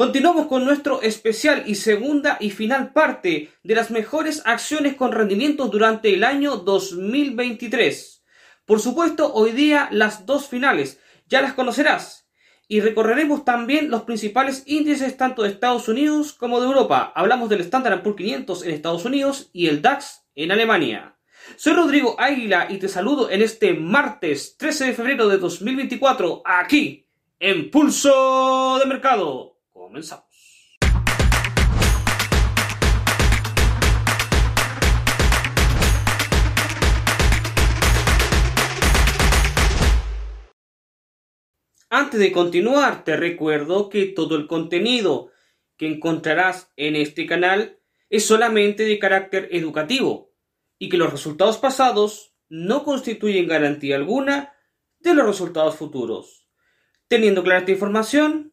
Continuamos con nuestro especial y segunda y final parte de las mejores acciones con rendimiento durante el año 2023. Por supuesto, hoy día las dos finales, ya las conocerás. Y recorreremos también los principales índices tanto de Estados Unidos como de Europa. Hablamos del Standard Poor's 500 en Estados Unidos y el DAX en Alemania. Soy Rodrigo Águila y te saludo en este martes 13 de febrero de 2024 aquí en Pulso de Mercado. Comenzamos. Antes de continuar, te recuerdo que todo el contenido que encontrarás en este canal es solamente de carácter educativo y que los resultados pasados no constituyen garantía alguna de los resultados futuros. Teniendo clara esta información,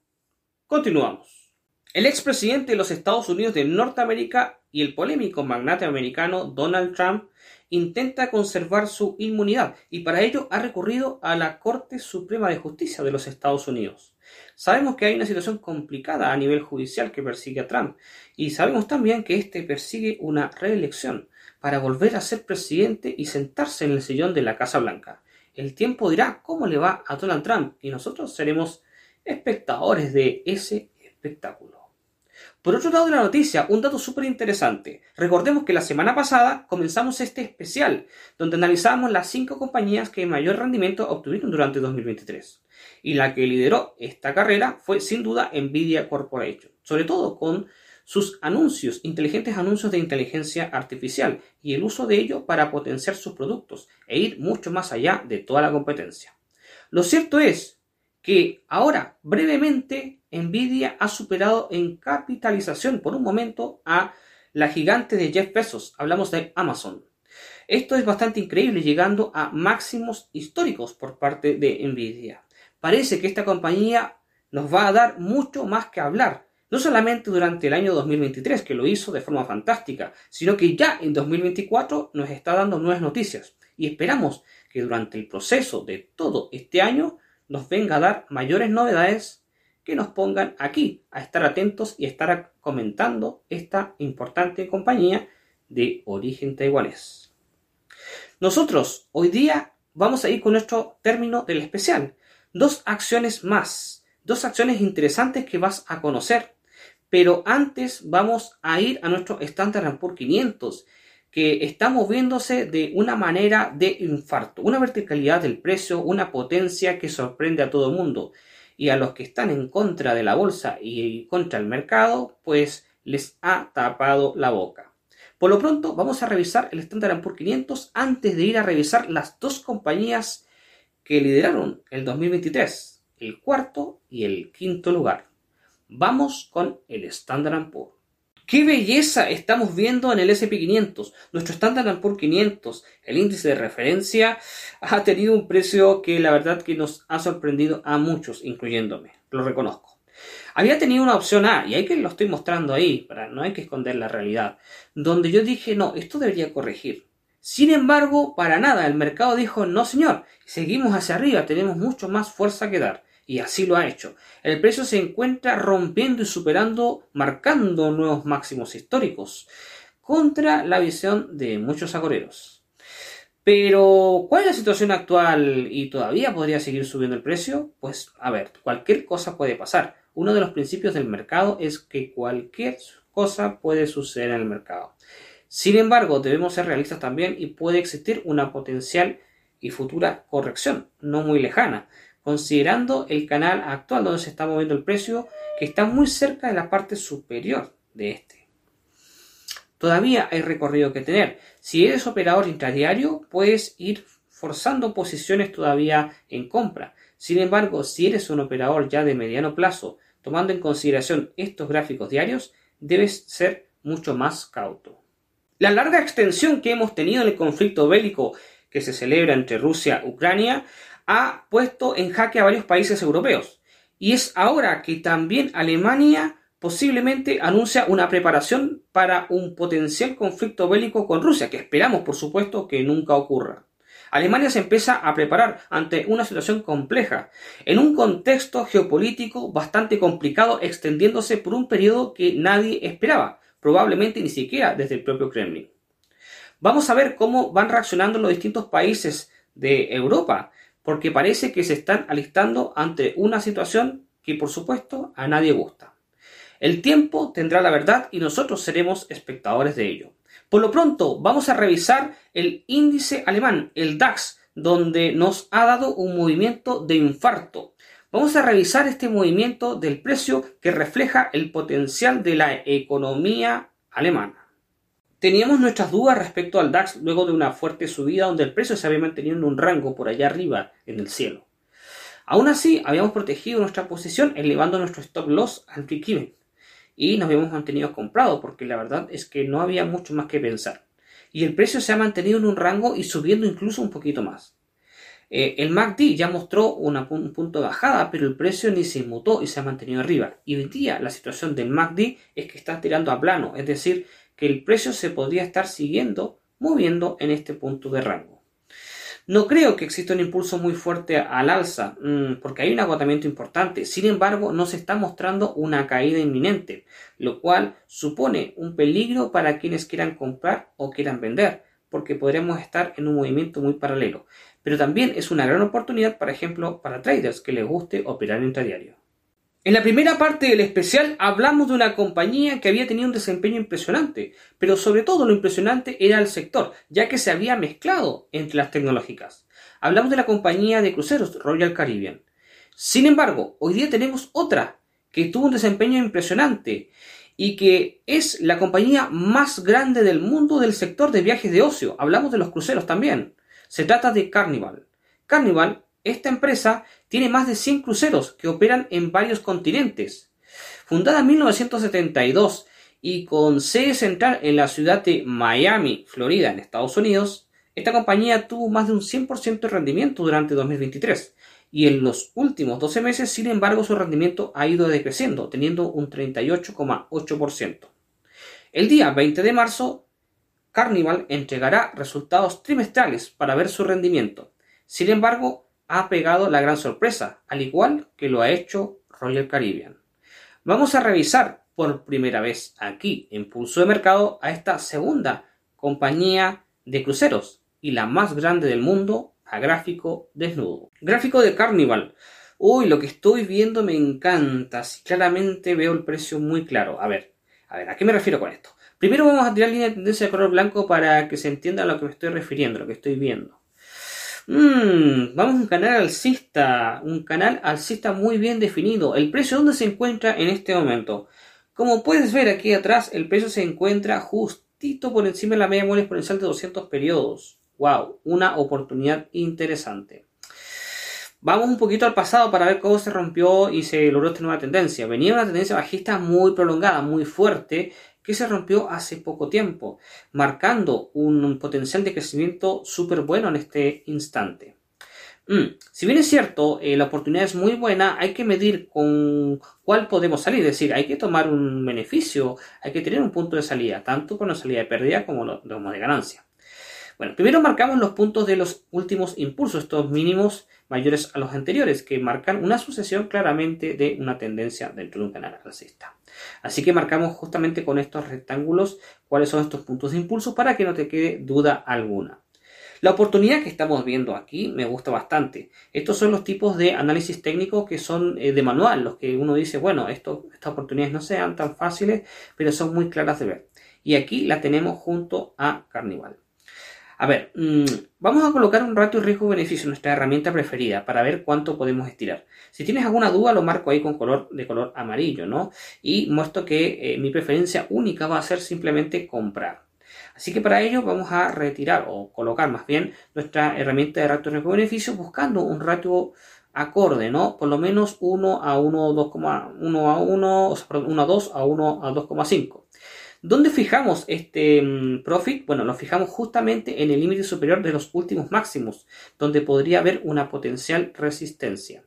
continuamos. El expresidente de los Estados Unidos de Norteamérica y el polémico magnate americano Donald Trump intenta conservar su inmunidad y para ello ha recurrido a la Corte Suprema de Justicia de los Estados Unidos. Sabemos que hay una situación complicada a nivel judicial que persigue a Trump y sabemos también que éste persigue una reelección para volver a ser presidente y sentarse en el sillón de la Casa Blanca. El tiempo dirá cómo le va a Donald Trump y nosotros seremos espectadores de ese espectáculo. Por otro lado de la noticia, un dato súper interesante. Recordemos que la semana pasada comenzamos este especial, donde analizamos las cinco compañías que mayor rendimiento obtuvieron durante 2023. Y la que lideró esta carrera fue sin duda Nvidia Corporation, sobre todo con sus anuncios, inteligentes anuncios de inteligencia artificial y el uso de ello para potenciar sus productos e ir mucho más allá de toda la competencia. Lo cierto es que ahora, brevemente, Nvidia ha superado en capitalización por un momento a la gigante de Jeff Bezos, hablamos de Amazon. Esto es bastante increíble, llegando a máximos históricos por parte de Nvidia. Parece que esta compañía nos va a dar mucho más que hablar no solamente durante el año 2023, que lo hizo de forma fantástica, sino que ya en 2024 nos está dando nuevas noticias. Y esperamos que durante el proceso de todo este año nos venga a dar mayores novedades que nos pongan aquí a estar atentos y estar comentando esta importante compañía de origen taiwanés. Nosotros hoy día vamos a ir con nuestro término del especial. Dos acciones más, dos acciones interesantes que vas a conocer pero antes vamos a ir a nuestro Standard Poor's 500, que está moviéndose de una manera de infarto, una verticalidad del precio, una potencia que sorprende a todo el mundo. Y a los que están en contra de la bolsa y contra el mercado, pues les ha tapado la boca. Por lo pronto, vamos a revisar el Standard Poor's 500 antes de ir a revisar las dos compañías que lideraron el 2023, el cuarto y el quinto lugar. Vamos con el Standard Poor's. ¡Qué belleza estamos viendo en el SP500! Nuestro Standard Poor's 500, el índice de referencia, ha tenido un precio que la verdad que nos ha sorprendido a muchos, incluyéndome. Lo reconozco. Había tenido una opción A, y hay que lo estoy mostrando ahí, para no hay que esconder la realidad, donde yo dije, no, esto debería corregir. Sin embargo, para nada, el mercado dijo, no señor, seguimos hacia arriba, tenemos mucho más fuerza que dar y así lo ha hecho. El precio se encuentra rompiendo y superando, marcando nuevos máximos históricos, contra la visión de muchos agoreros. Pero, ¿cuál es la situación actual y todavía podría seguir subiendo el precio? Pues, a ver, cualquier cosa puede pasar. Uno de los principios del mercado es que cualquier cosa puede suceder en el mercado. Sin embargo, debemos ser realistas también y puede existir una potencial y futura corrección, no muy lejana considerando el canal actual donde se está moviendo el precio, que está muy cerca de la parte superior de este. Todavía hay recorrido que tener. Si eres operador intradiario, puedes ir forzando posiciones todavía en compra. Sin embargo, si eres un operador ya de mediano plazo, tomando en consideración estos gráficos diarios, debes ser mucho más cauto. La larga extensión que hemos tenido en el conflicto bélico que se celebra entre Rusia y Ucrania ha puesto en jaque a varios países europeos. Y es ahora que también Alemania posiblemente anuncia una preparación para un potencial conflicto bélico con Rusia, que esperamos por supuesto que nunca ocurra. Alemania se empieza a preparar ante una situación compleja, en un contexto geopolítico bastante complicado, extendiéndose por un periodo que nadie esperaba, probablemente ni siquiera desde el propio Kremlin. Vamos a ver cómo van reaccionando los distintos países de Europa, porque parece que se están alistando ante una situación que por supuesto a nadie gusta. El tiempo tendrá la verdad y nosotros seremos espectadores de ello. Por lo pronto, vamos a revisar el índice alemán, el DAX, donde nos ha dado un movimiento de infarto. Vamos a revisar este movimiento del precio que refleja el potencial de la economía alemana. Teníamos nuestras dudas respecto al DAX luego de una fuerte subida donde el precio se había mantenido en un rango por allá arriba en el cielo. Aún así, habíamos protegido nuestra posición elevando nuestro stop loss al break y nos habíamos mantenido comprado porque la verdad es que no había mucho más que pensar. Y el precio se ha mantenido en un rango y subiendo incluso un poquito más. Eh, el MACD ya mostró un punto de bajada, pero el precio ni se inmutó y se ha mantenido arriba. Y hoy día la situación del MACD es que está tirando a plano, es decir, que el precio se podría estar siguiendo moviendo en este punto de rango. No creo que exista un impulso muy fuerte al alza, mm, porque hay un agotamiento importante. Sin embargo, no se está mostrando una caída inminente, lo cual supone un peligro para quienes quieran comprar o quieran vender, porque podríamos estar en un movimiento muy paralelo. Pero también es una gran oportunidad, por ejemplo, para traders que les guste operar intradiario. En la primera parte del especial hablamos de una compañía que había tenido un desempeño impresionante, pero sobre todo lo impresionante era el sector, ya que se había mezclado entre las tecnológicas. Hablamos de la compañía de cruceros Royal Caribbean. Sin embargo, hoy día tenemos otra que tuvo un desempeño impresionante y que es la compañía más grande del mundo del sector de viajes de ocio. Hablamos de los cruceros también. Se trata de Carnival. Carnival esta empresa tiene más de 100 cruceros que operan en varios continentes. Fundada en 1972 y con sede central en la ciudad de Miami, Florida, en Estados Unidos, esta compañía tuvo más de un 100% de rendimiento durante 2023 y en los últimos 12 meses, sin embargo, su rendimiento ha ido decreciendo, teniendo un 38,8%. El día 20 de marzo, Carnival entregará resultados trimestrales para ver su rendimiento. Sin embargo, ha pegado la gran sorpresa, al igual que lo ha hecho Royal Caribbean. Vamos a revisar por primera vez aquí en Pulso de Mercado a esta segunda compañía de cruceros y la más grande del mundo a gráfico desnudo. Gráfico de Carnival. Uy, lo que estoy viendo me encanta. Si claramente veo el precio muy claro. A ver, a ver, ¿a qué me refiero con esto? Primero vamos a tirar línea de tendencia de color blanco para que se entienda a lo que me estoy refiriendo, lo que estoy viendo. Mmm, vamos a un canal alcista, un canal alcista muy bien definido. ¿El precio dónde se encuentra en este momento? Como puedes ver aquí atrás, el precio se encuentra justito por encima de la media móvil exponencial de 200 periodos. ¡Wow! Una oportunidad interesante. Vamos un poquito al pasado para ver cómo se rompió y se logró esta nueva tendencia. Venía una tendencia bajista muy prolongada, muy fuerte, que se rompió hace poco tiempo, marcando un potencial de crecimiento súper bueno en este instante. Mm, si bien es cierto, eh, la oportunidad es muy buena, hay que medir con cuál podemos salir, es decir, hay que tomar un beneficio, hay que tener un punto de salida, tanto con la salida de pérdida como de ganancia. Bueno, primero marcamos los puntos de los últimos impulsos, estos mínimos mayores a los anteriores, que marcan una sucesión claramente de una tendencia dentro de un canal alcista. Así que marcamos justamente con estos rectángulos cuáles son estos puntos de impulso para que no te quede duda alguna. La oportunidad que estamos viendo aquí me gusta bastante. Estos son los tipos de análisis técnico que son eh, de manual, los que uno dice, bueno, estas oportunidades no sean tan fáciles, pero son muy claras de ver. Y aquí la tenemos junto a Carnival. A ver, mm, vamos a colocar un ratio riesgo-beneficio, nuestra herramienta preferida, para ver cuánto podemos estirar. Si tienes alguna duda, lo marco ahí con color de color amarillo, ¿no? Y muestro que eh, mi preferencia única va a ser simplemente comprar. Así que para ello vamos a retirar o colocar más bien nuestra herramienta de ratio riesgo-beneficio buscando un ratio acorde, ¿no? Por lo menos 1 a 1, 2,1 a 1, 1 a 2 a 1 a 2,5. ¿Dónde fijamos este mm, profit? Bueno, lo fijamos justamente en el límite superior de los últimos máximos, donde podría haber una potencial resistencia.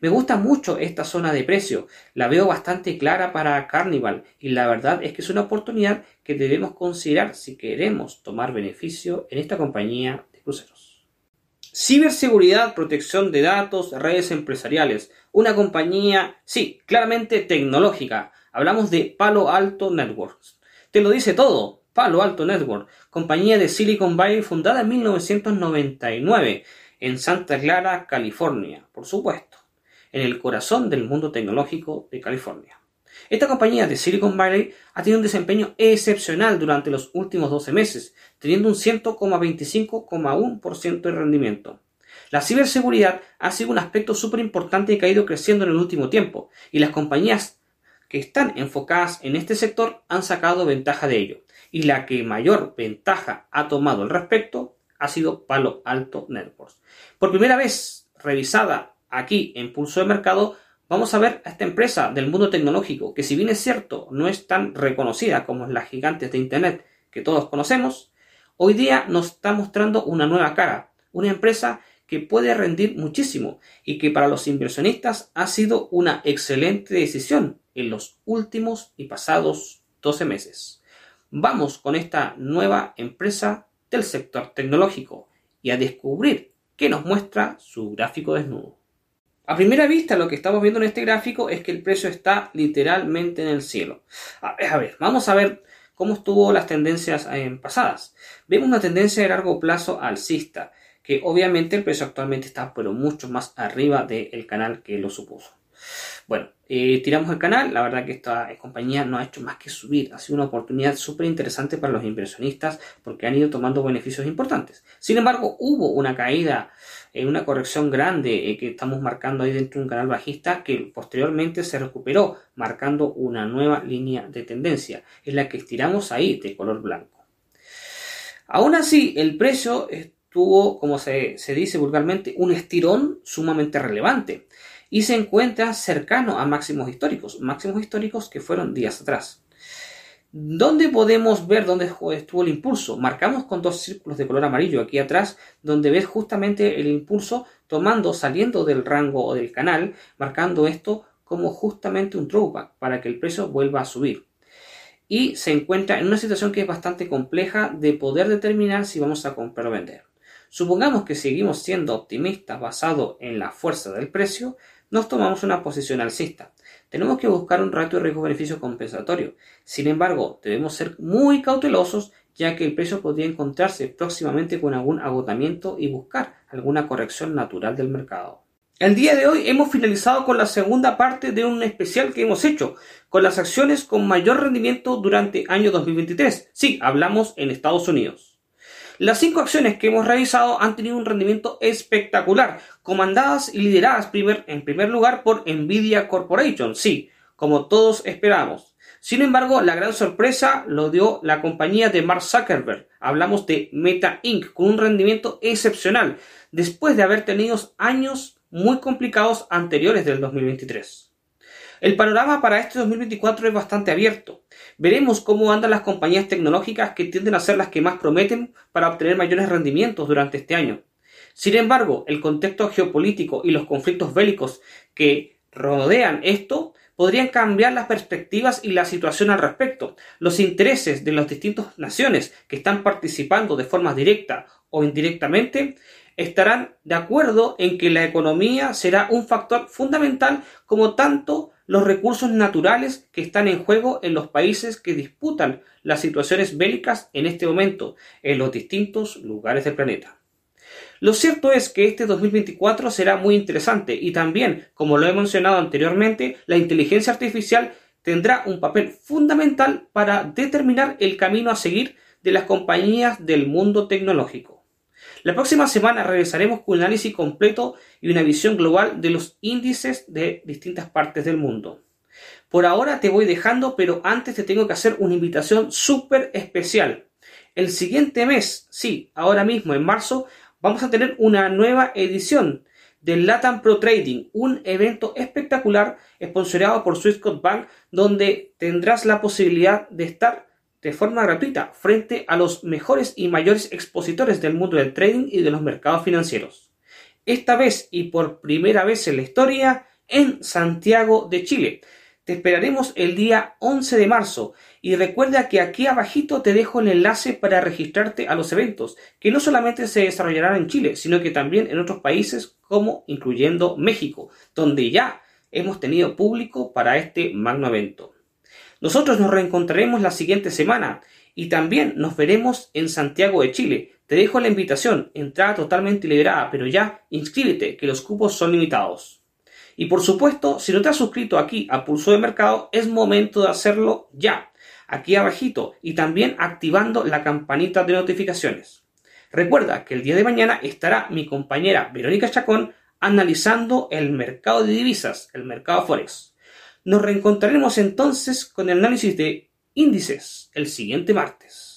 Me gusta mucho esta zona de precio, la veo bastante clara para Carnival y la verdad es que es una oportunidad que debemos considerar si queremos tomar beneficio en esta compañía de cruceros. Ciberseguridad, protección de datos, redes empresariales. Una compañía, sí, claramente tecnológica. Hablamos de Palo Alto Networks. Te lo dice todo. Palo Alto Network, compañía de Silicon Valley fundada en 1999 en Santa Clara, California, por supuesto, en el corazón del mundo tecnológico de California. Esta compañía de Silicon Valley ha tenido un desempeño excepcional durante los últimos 12 meses, teniendo un 100,25,1% de rendimiento. La ciberseguridad ha sido un aspecto súper importante que ha ido creciendo en el último tiempo, y las compañías que están enfocadas en este sector han sacado ventaja de ello, y la que mayor ventaja ha tomado al respecto ha sido Palo Alto Networks. Por primera vez revisada aquí en Pulso de Mercado, vamos a ver a esta empresa del mundo tecnológico, que si bien es cierto, no es tan reconocida como las gigantes de Internet que todos conocemos, hoy día nos está mostrando una nueva cara, una empresa que puede rendir muchísimo y que para los inversionistas ha sido una excelente decisión en los últimos y pasados 12 meses. Vamos con esta nueva empresa del sector tecnológico y a descubrir qué nos muestra su gráfico desnudo. A primera vista lo que estamos viendo en este gráfico es que el precio está literalmente en el cielo. A ver, vamos a ver cómo estuvo las tendencias eh, pasadas. Vemos una tendencia de largo plazo alcista, que obviamente el precio actualmente está pero mucho más arriba del canal que lo supuso. Bueno, eh, tiramos el canal, la verdad que esta compañía no ha hecho más que subir, ha sido una oportunidad súper interesante para los inversionistas porque han ido tomando beneficios importantes. Sin embargo, hubo una caída, eh, una corrección grande eh, que estamos marcando ahí dentro de un canal bajista que posteriormente se recuperó, marcando una nueva línea de tendencia, en la que estiramos ahí de color blanco. Aún así, el precio tuvo, como se dice vulgarmente, un estirón sumamente relevante y se encuentra cercano a máximos históricos, máximos históricos que fueron días atrás. ¿Dónde podemos ver dónde estuvo el impulso? Marcamos con dos círculos de color amarillo aquí atrás, donde ves justamente el impulso tomando, saliendo del rango o del canal, marcando esto como justamente un throwback para que el precio vuelva a subir. Y se encuentra en una situación que es bastante compleja de poder determinar si vamos a comprar o vender. Supongamos que seguimos siendo optimistas basado en la fuerza del precio, nos tomamos una posición alcista. Tenemos que buscar un ratio riesgo-beneficio compensatorio. Sin embargo, debemos ser muy cautelosos ya que el precio podría encontrarse próximamente con algún agotamiento y buscar alguna corrección natural del mercado. El día de hoy hemos finalizado con la segunda parte de un especial que hemos hecho, con las acciones con mayor rendimiento durante año 2023. Sí, hablamos en Estados Unidos. Las cinco acciones que hemos revisado han tenido un rendimiento espectacular, comandadas y lideradas en primer lugar por Nvidia Corporation, sí, como todos esperamos. Sin embargo, la gran sorpresa lo dio la compañía de Mark Zuckerberg. Hablamos de Meta Inc. con un rendimiento excepcional, después de haber tenido años muy complicados anteriores del 2023. El panorama para este 2024 es bastante abierto. Veremos cómo andan las compañías tecnológicas que tienden a ser las que más prometen para obtener mayores rendimientos durante este año. Sin embargo, el contexto geopolítico y los conflictos bélicos que rodean esto podrían cambiar las perspectivas y la situación al respecto. Los intereses de las distintas naciones que están participando de forma directa o indirectamente estarán de acuerdo en que la economía será un factor fundamental como tanto los recursos naturales que están en juego en los países que disputan las situaciones bélicas en este momento en los distintos lugares del planeta. Lo cierto es que este 2024 será muy interesante y también, como lo he mencionado anteriormente, la inteligencia artificial tendrá un papel fundamental para determinar el camino a seguir de las compañías del mundo tecnológico. La próxima semana regresaremos con un análisis completo y una visión global de los índices de distintas partes del mundo. Por ahora te voy dejando, pero antes te tengo que hacer una invitación súper especial. El siguiente mes, sí, ahora mismo en marzo, vamos a tener una nueva edición del Latam Pro Trading, un evento espectacular sponsorado por Swissquote Bank, donde tendrás la posibilidad de estar de forma gratuita frente a los mejores y mayores expositores del mundo del trading y de los mercados financieros. Esta vez y por primera vez en la historia en Santiago de Chile. Te esperaremos el día 11 de marzo y recuerda que aquí abajito te dejo el enlace para registrarte a los eventos, que no solamente se desarrollarán en Chile, sino que también en otros países como incluyendo México, donde ya hemos tenido público para este magno evento. Nosotros nos reencontraremos la siguiente semana y también nos veremos en Santiago de Chile. Te dejo la invitación, entrada totalmente liberada, pero ya inscríbete, que los cupos son limitados. Y por supuesto, si no te has suscrito aquí a Pulso de Mercado, es momento de hacerlo ya, aquí abajito, y también activando la campanita de notificaciones. Recuerda que el día de mañana estará mi compañera Verónica Chacón analizando el mercado de divisas, el mercado Forex. Nos reencontraremos entonces con el análisis de índices el siguiente martes.